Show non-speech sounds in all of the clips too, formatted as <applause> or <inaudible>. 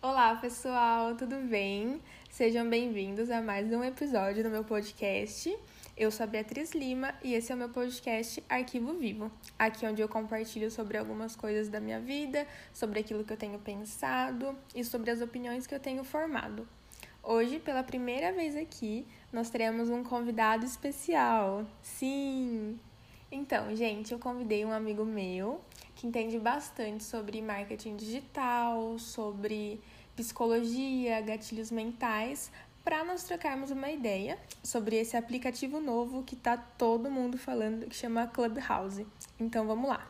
Olá, pessoal, tudo bem? Sejam bem-vindos a mais um episódio do meu podcast. Eu sou a Beatriz Lima e esse é o meu podcast Arquivo Vivo. Aqui é onde eu compartilho sobre algumas coisas da minha vida, sobre aquilo que eu tenho pensado e sobre as opiniões que eu tenho formado. Hoje, pela primeira vez aqui, nós teremos um convidado especial. Sim! Então, gente, eu convidei um amigo meu que entende bastante sobre marketing digital, sobre psicologia, gatilhos mentais, para nós trocarmos uma ideia sobre esse aplicativo novo que tá todo mundo falando, que chama Clubhouse. Então vamos lá.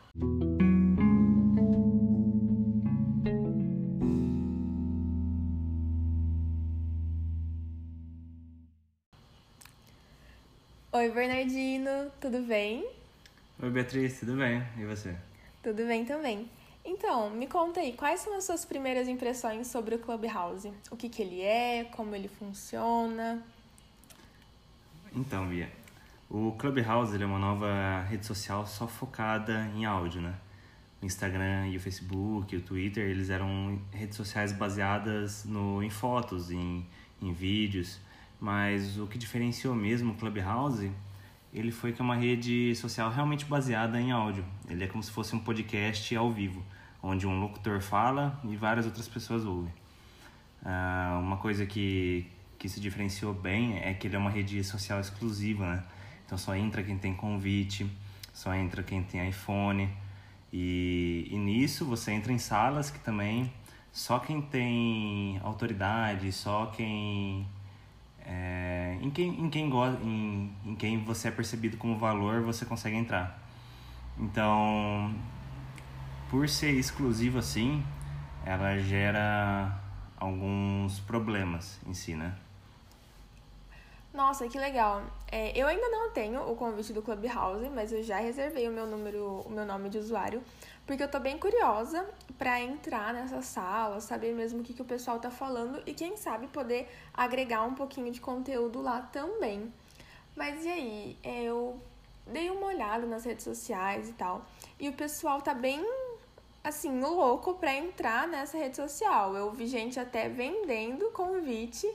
Oi, Bernardino, tudo bem? Oi, Beatriz, tudo bem? E você? Tudo bem também. Então, me conta aí, quais são as suas primeiras impressões sobre o Clubhouse? O que, que ele é, como ele funciona? Então, Bia, o Clubhouse é uma nova rede social só focada em áudio, né? O Instagram e o Facebook, o Twitter, eles eram redes sociais baseadas no, em fotos, em, em vídeos, mas o que diferenciou mesmo o Clubhouse ele foi que é uma rede social realmente baseada em áudio. Ele é como se fosse um podcast ao vivo, onde um locutor fala e várias outras pessoas ouvem. Uh, uma coisa que, que se diferenciou bem é que ele é uma rede social exclusiva, né? Então só entra quem tem convite, só entra quem tem iPhone. E, e nisso você entra em salas que também só quem tem autoridade, só quem é, em quem em quem em, em quem você é percebido como valor você consegue entrar. Então por ser exclusivo assim ela gera alguns problemas em si né nossa, que legal. É, eu ainda não tenho o convite do Clubhouse, mas eu já reservei o meu número, o meu nome de usuário, porque eu tô bem curiosa para entrar nessa sala, saber mesmo o que, que o pessoal tá falando e quem sabe poder agregar um pouquinho de conteúdo lá também. Mas e aí? Eu dei uma olhada nas redes sociais e tal, e o pessoal tá bem assim, louco para entrar nessa rede social. Eu vi gente até vendendo convite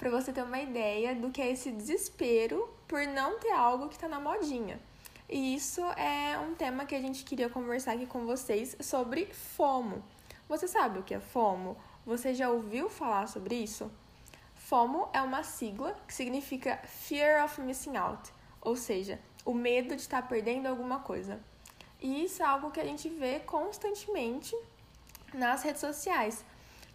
para você ter uma ideia do que é esse desespero por não ter algo que está na modinha. E isso é um tema que a gente queria conversar aqui com vocês sobre FOMO. Você sabe o que é FOMO? Você já ouviu falar sobre isso? FOMO é uma sigla que significa Fear of Missing Out, ou seja, o medo de estar perdendo alguma coisa. E isso é algo que a gente vê constantemente nas redes sociais.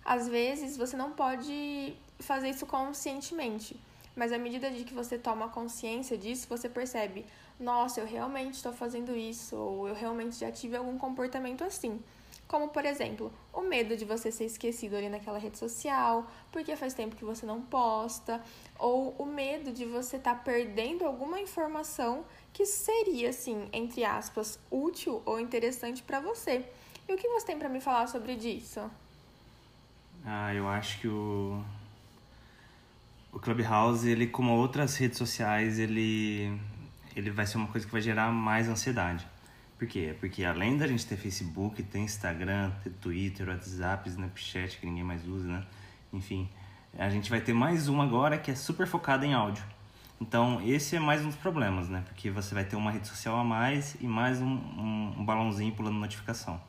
Às vezes você não pode fazer isso conscientemente. Mas à medida de que você toma consciência disso, você percebe, nossa, eu realmente estou fazendo isso, ou eu realmente já tive algum comportamento assim. Como, por exemplo, o medo de você ser esquecido ali naquela rede social, porque faz tempo que você não posta, ou o medo de você estar tá perdendo alguma informação que seria, assim, entre aspas, útil ou interessante para você. E o que você tem para me falar sobre isso? Ah, eu acho que o Clubhouse, ele como outras redes sociais, ele ele vai ser uma coisa que vai gerar mais ansiedade. Por quê? Porque além da gente ter Facebook, tem Instagram, ter Twitter, WhatsApp, Snapchat, que ninguém mais usa, né? Enfim, a gente vai ter mais uma agora que é super focada em áudio. Então, esse é mais um dos problemas, né? Porque você vai ter uma rede social a mais e mais um, um, um balãozinho pulando notificação.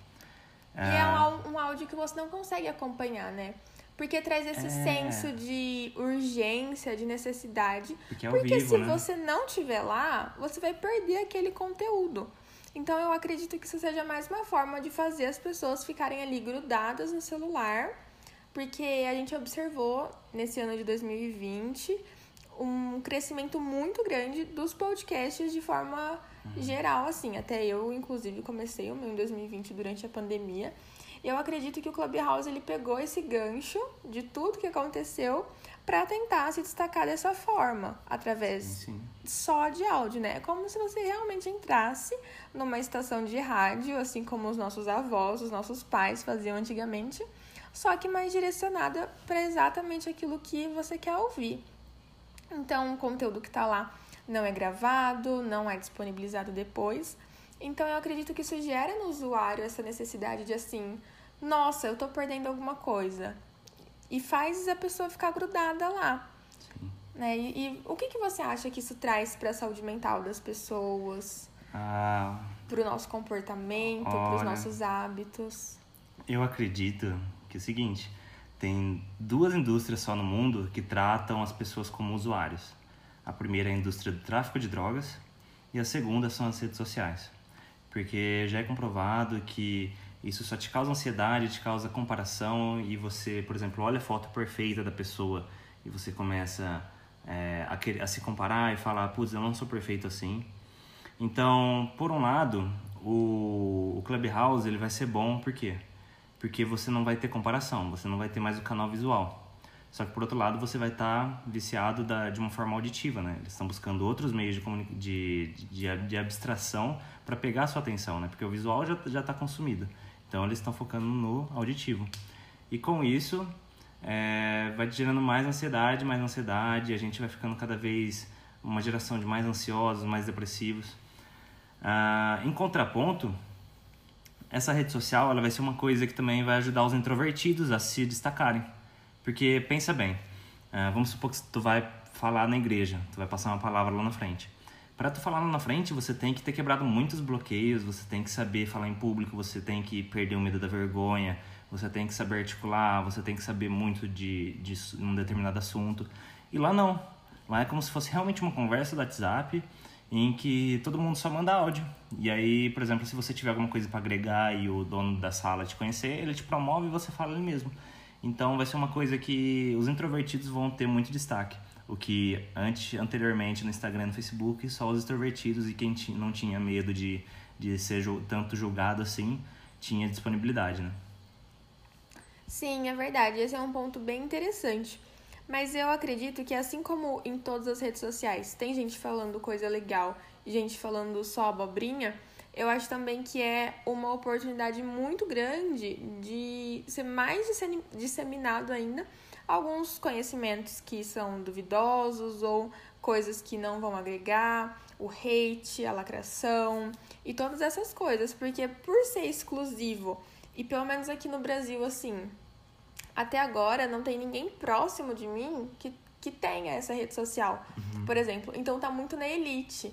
E é, é um, um áudio que você não consegue acompanhar, né? Porque traz esse é... senso de urgência, de necessidade. Porque, é porque vivo, se né? você não tiver lá, você vai perder aquele conteúdo. Então eu acredito que isso seja mais uma forma de fazer as pessoas ficarem ali grudadas no celular, porque a gente observou nesse ano de 2020 um crescimento muito grande dos podcasts de forma uhum. geral, assim. Até eu, inclusive, comecei o meu em 2020 durante a pandemia. Eu acredito que o Clubhouse ele pegou esse gancho de tudo que aconteceu para tentar se destacar dessa forma, através sim, sim. só de áudio, né? É como se você realmente entrasse numa estação de rádio, assim como os nossos avós, os nossos pais faziam antigamente, só que mais direcionada para exatamente aquilo que você quer ouvir. Então, o conteúdo que está lá não é gravado, não é disponibilizado depois. Então, eu acredito que isso gera no usuário essa necessidade de assim, nossa, eu tô perdendo alguma coisa. e faz a pessoa ficar grudada lá. Sim. Né? E, e o que, que você acha que isso traz para a saúde mental das pessoas? Ah, Para o nosso comportamento, para os nossos hábitos? eu acredito que é o seguinte, tem duas indústrias só no mundo que tratam as pessoas como usuários. A primeira é a indústria do tráfico de drogas e a segunda são as redes sociais. Porque já é comprovado que isso só te causa ansiedade, te causa comparação e você, por exemplo, olha a foto perfeita da pessoa e você começa é, a, querer, a se comparar e falar, putz, eu não sou perfeito assim. Então, por um lado, o, o Clubhouse ele vai ser bom, por quê? Porque você não vai ter comparação, você não vai ter mais o canal visual. Só que por outro lado, você vai estar viciado da, de uma forma auditiva, né? Eles estão buscando outros meios de, de, de, de abstração para pegar a sua atenção, né? Porque o visual já está consumido. Então eles estão focando no auditivo. E com isso, é, vai gerando mais ansiedade, mais ansiedade, a gente vai ficando cada vez uma geração de mais ansiosos, mais depressivos. Ah, em contraponto, essa rede social ela vai ser uma coisa que também vai ajudar os introvertidos a se destacarem. Porque pensa bem, ah, vamos supor que tu vai falar na igreja, tu vai passar uma palavra lá na frente. Para tu falar lá na frente, você tem que ter quebrado muitos bloqueios, você tem que saber falar em público, você tem que perder o medo da vergonha, você tem que saber articular, você tem que saber muito de, de um determinado assunto. E lá não. Lá é como se fosse realmente uma conversa do WhatsApp em que todo mundo só manda áudio. E aí, por exemplo, se você tiver alguma coisa para agregar e o dono da sala te conhecer, ele te promove e você fala ele mesmo. Então vai ser uma coisa que os introvertidos vão ter muito destaque. O que antes, anteriormente no Instagram e no Facebook, só os extrovertidos e quem não tinha medo de, de ser tanto julgado assim, tinha disponibilidade, né? Sim, é verdade. Esse é um ponto bem interessante. Mas eu acredito que, assim como em todas as redes sociais, tem gente falando coisa legal e gente falando só abobrinha, eu acho também que é uma oportunidade muito grande de ser mais dissemi- disseminado ainda alguns conhecimentos que são duvidosos ou coisas que não vão agregar, o hate, a lacração e todas essas coisas, porque por ser exclusivo e pelo menos aqui no Brasil assim, até agora não tem ninguém próximo de mim que, que tenha essa rede social, por exemplo. Então tá muito na elite.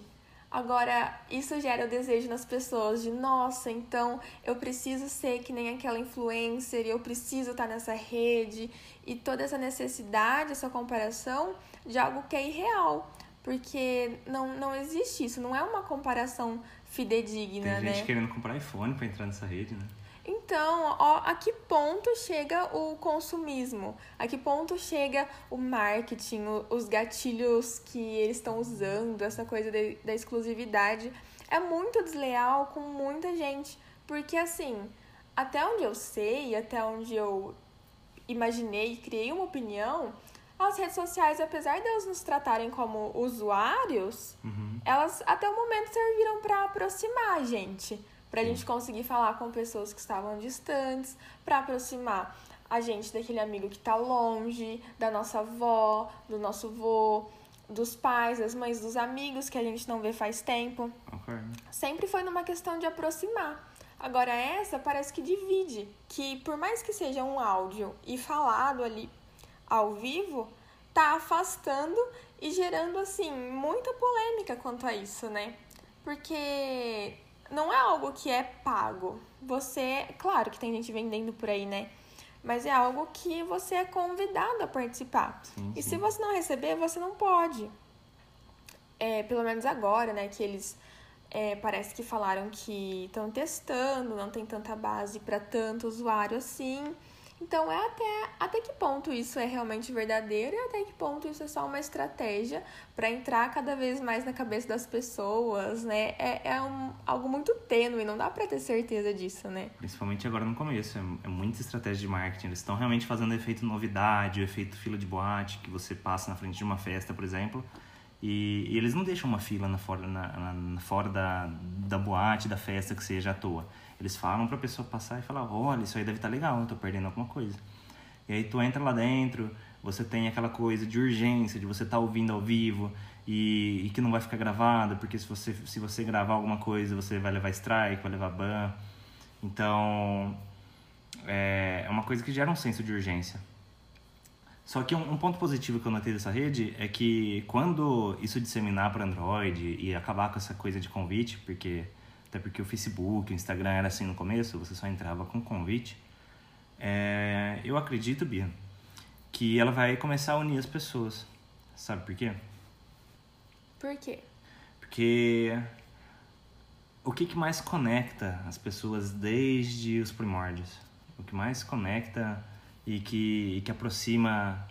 Agora, isso gera o desejo nas pessoas de, nossa, então eu preciso ser que nem aquela influencer, eu preciso estar nessa rede, e toda essa necessidade, essa comparação de algo que é irreal. Porque não, não existe isso, não é uma comparação fidedigna, Tem né? gente querendo comprar iPhone para entrar nessa rede, né? Então, ó, a que ponto chega o consumismo? A que ponto chega o marketing, os gatilhos que eles estão usando, essa coisa de- da exclusividade? É muito desleal com muita gente. Porque, assim, até onde eu sei, até onde eu imaginei e criei uma opinião, as redes sociais, apesar de elas nos tratarem como usuários, Uhum. elas até o momento serviram para aproximar a gente, para a gente conseguir falar com pessoas que estavam distantes, para aproximar a gente daquele amigo que está longe, da nossa avó, do nosso vô, dos pais, das mães, dos amigos que a gente não vê faz tempo. Concordo. Sempre foi numa questão de aproximar. Agora essa parece que divide, que por mais que seja um áudio e falado ali ao vivo, tá afastando e gerando assim muita polêmica quanto a isso, né? Porque não é algo que é pago. Você, claro que tem gente vendendo por aí, né? Mas é algo que você é convidado a participar. Sim, E sim. se você não receber, você não pode. É, pelo menos agora, né, que eles é, parece que falaram que estão testando, não tem tanta base para tanto usuário assim. Então é até, até que ponto isso é realmente verdadeiro e até que ponto isso é só uma estratégia para entrar cada vez mais na cabeça das pessoas, né? É, é um, algo muito tênue, não dá para ter certeza disso, né? Principalmente agora no começo, é, é muita estratégia de marketing. Eles estão realmente fazendo efeito novidade, o efeito fila de boate, que você passa na frente de uma festa, por exemplo, e, eles não deixam uma fila na fora, na, na- fora da, da boate, da festa, que seja à toa. Eles falam pra pessoa passar e falar, olha, isso aí deve estar legal, eu tô perdendo alguma coisa. E aí tu entra lá dentro, você tem aquela coisa de urgência, de você estar ouvindo ao vivo e, e que não vai ficar gravado, porque se você, se você gravar alguma coisa, você vai levar strike, vai levar ban. Então, é é uma coisa que gera um senso de urgência. Só que um, um, ponto positivo que eu notei dessa rede é que quando isso disseminar para Android e acabar com essa coisa de convite, porque até porque o Facebook, o Instagram era assim no começo, você só entrava com convite. É, eu acredito, Bia, que ela vai começar a unir as pessoas. Sabe por quê? Por quê? Porque o que, que mais conecta as pessoas desde os primórdios? O que mais conecta e que, e que aproxima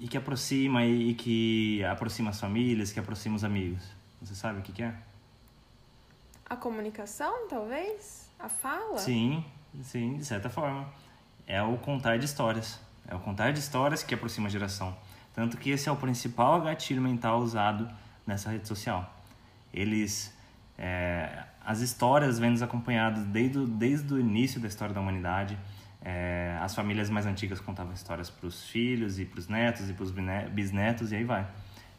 e que aproxima e que aproxima as famílias, que aproxima os amigos. Você sabe o que, que é? A comunicação, talvez? A fala? Sim, sim, de certa forma. É o contar de histórias. É o contar de histórias que aproxima a geração. Tanto que esse é o principal gatilho mental usado nessa rede social. Eles, é, as histórias vêm nos acompanhados desde, desde o início da história da humanidade é, as famílias mais antigas contavam histórias para os filhos e para os netos e para os bisnetos e aí vai.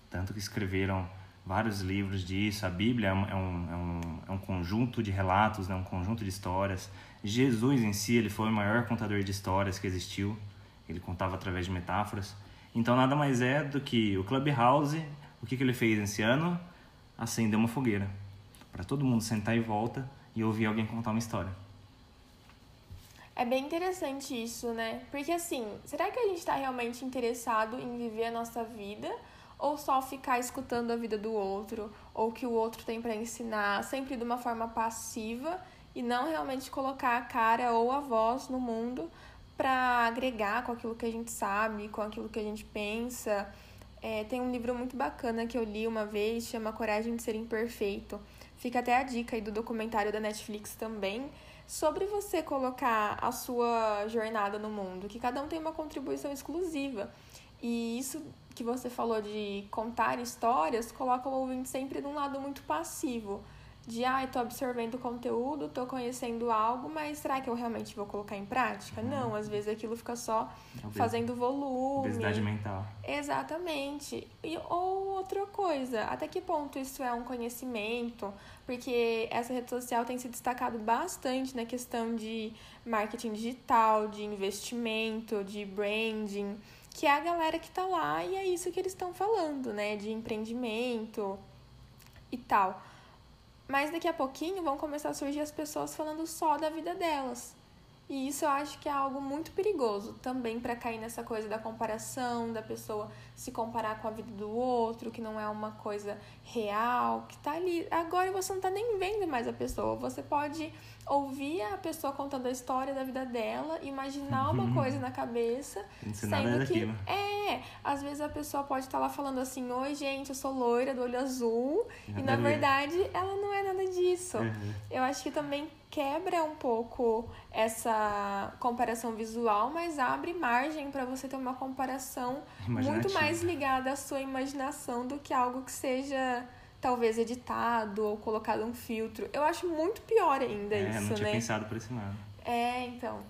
Tanto que escreveram vários livros disso. A Bíblia é um, é um, é um é conjunto de relatos, né? um conjunto de histórias. Jesus em si ele foi o maior contador de histórias que existiu. Ele contava através de metáforas. Então nada mais é do que o Clubhouse. O que, que ele fez esse ano? Acender uma fogueira para todo mundo sentar em volta e ouvir alguém contar uma história. É bem interessante isso, né? Porque assim, será que a gente está realmente interessado em viver a nossa vida? Ou só ficar escutando a vida do outro? Ou que o outro tem para ensinar, sempre de uma forma passiva e não realmente colocar a cara ou a voz no mundo para agregar com aquilo que a gente sabe, com aquilo que a gente pensa. É, tem um livro muito bacana que eu li uma vez, chama Coragem de Ser Imperfeito. Fica até a dica aí do documentário da Netflix também sobre você colocar a sua jornada no mundo, que cada um tem uma contribuição exclusiva. E isso que você falou de contar histórias coloca o ouvinte sempre num lado muito passivo. De, ah, estou absorvendo conteúdo, estou conhecendo algo, mas será que eu realmente vou colocar em prática? Uhum. Não, às vezes aquilo fica só fazendo volume. Obesidade mental. Exatamente. E, ou outra coisa, até que ponto isso é um conhecimento? porque essa rede social tem se destacado bastante na questão de marketing digital, de investimento, de branding, que é a galera que tá lá e é isso que eles estão falando, né? De empreendimento e tal. Mas daqui a pouquinho vão começar a surgir as pessoas falando só da vida delas. E isso eu acho que é algo muito perigoso também para cair nessa coisa da comparação, da pessoa se comparar com a vida do outro, que não é uma coisa real, que tá ali. Agora você não tá nem vendo mais a pessoa. Você pode ouvir a pessoa contando a história da vida dela, imaginar uma uhum. coisa na cabeça, sendo que é, às vezes a pessoa pode estar tá lá falando assim: "Oi, gente, eu sou loira do olho azul", e na verdade ela não é nada disso. Uhum. Eu acho que também quebra um pouco essa comparação visual, mas abre margem para você ter uma comparação muito mais ligada à sua imaginação do que algo que seja talvez editado ou colocado um filtro. Eu acho muito pior ainda é, isso, né? não tinha né? pensado por esse lado. É, então.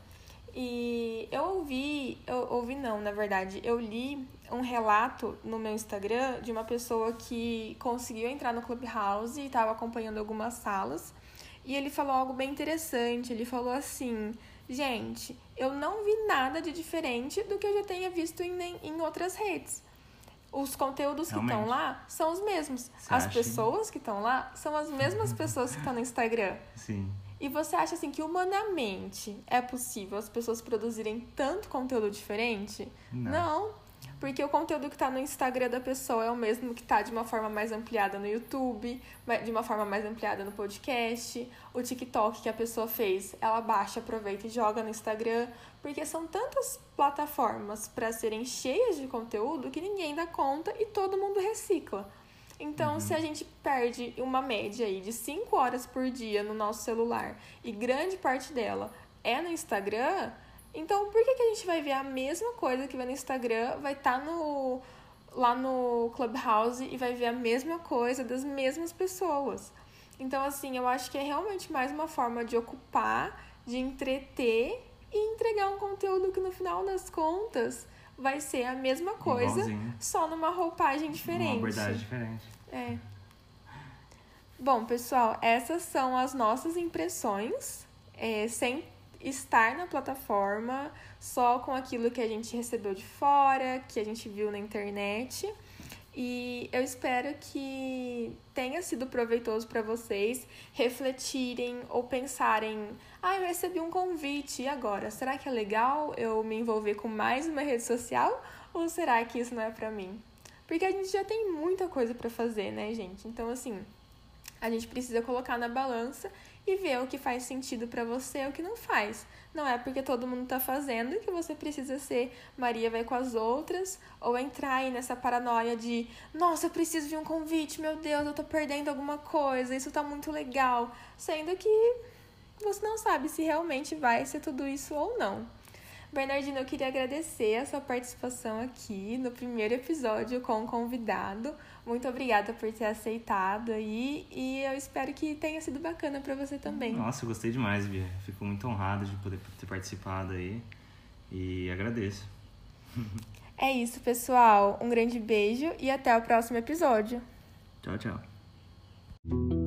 E eu ouvi, eu ouvi não, na verdade, eu li um relato no meu Instagram de uma pessoa que conseguiu entrar no Clubhouse e estava acompanhando algumas salas. E ele falou algo bem interessante. Ele falou assim: gente, eu não vi nada de diferente do que eu já tenha visto em, em outras redes. Os conteúdos Realmente. que estão lá são os mesmos. Você as pessoas que estão lá são as mesmas pessoas que estão no Instagram. Sim. E você acha assim que humanamente é possível as pessoas produzirem tanto conteúdo diferente? Não. Não. Porque o conteúdo que está no Instagram da pessoa é o mesmo que está de uma forma mais ampliada no YouTube, de uma forma mais ampliada no podcast. O TikTok que a pessoa fez, ela baixa, aproveita e joga no Instagram. Porque são tantas plataformas para serem cheias de conteúdo que ninguém dá conta e todo mundo recicla. Então, uhum. se a gente perde uma média aí de 5 horas por dia no nosso celular e grande parte dela é no Instagram, então, por que, que a gente vai ver a mesma coisa que vê no Instagram, vai estar tá no, lá no Clubhouse e vai ver a mesma coisa das mesmas pessoas? Então, assim, eu acho que é realmente mais uma forma de ocupar, de entreter e entregar um conteúdo que no final das contas vai ser a mesma coisa, Igualzinho. só numa roupagem diferente. Uma abordagem diferente. É. Bom, pessoal, essas são as nossas impressões, é, sem estar na plataforma só com aquilo que a gente recebeu de fora, que a gente viu na internet. E eu espero que tenha sido proveitoso para vocês refletirem ou pensarem: ah, eu recebi um convite, e agora? Será que é legal eu me envolver com mais uma rede social? Ou será que isso não é para mim? Porque a gente já tem muita coisa para fazer, né, gente? Então, assim, a gente precisa colocar na balança e ver o que faz sentido para você e o que não faz. Não é porque todo mundo tá fazendo que você precisa ser Maria vai com as outras ou entrar aí nessa paranoia de, nossa, eu preciso de um convite, meu Deus, eu tô perdendo alguma coisa, isso tá muito legal, sendo que você não sabe se realmente vai ser tudo isso ou não. Bernardino, eu queria agradecer a sua participação aqui no primeiro episódio com o convidado. Muito obrigada por ter aceitado aí e eu espero que tenha sido bacana para você também. Nossa, eu gostei demais, Bia. Fico muito honrado de poder ter participado aí e agradeço. <laughs> É isso, pessoal. Um grande beijo e até o próximo episódio. Tchau, tchau.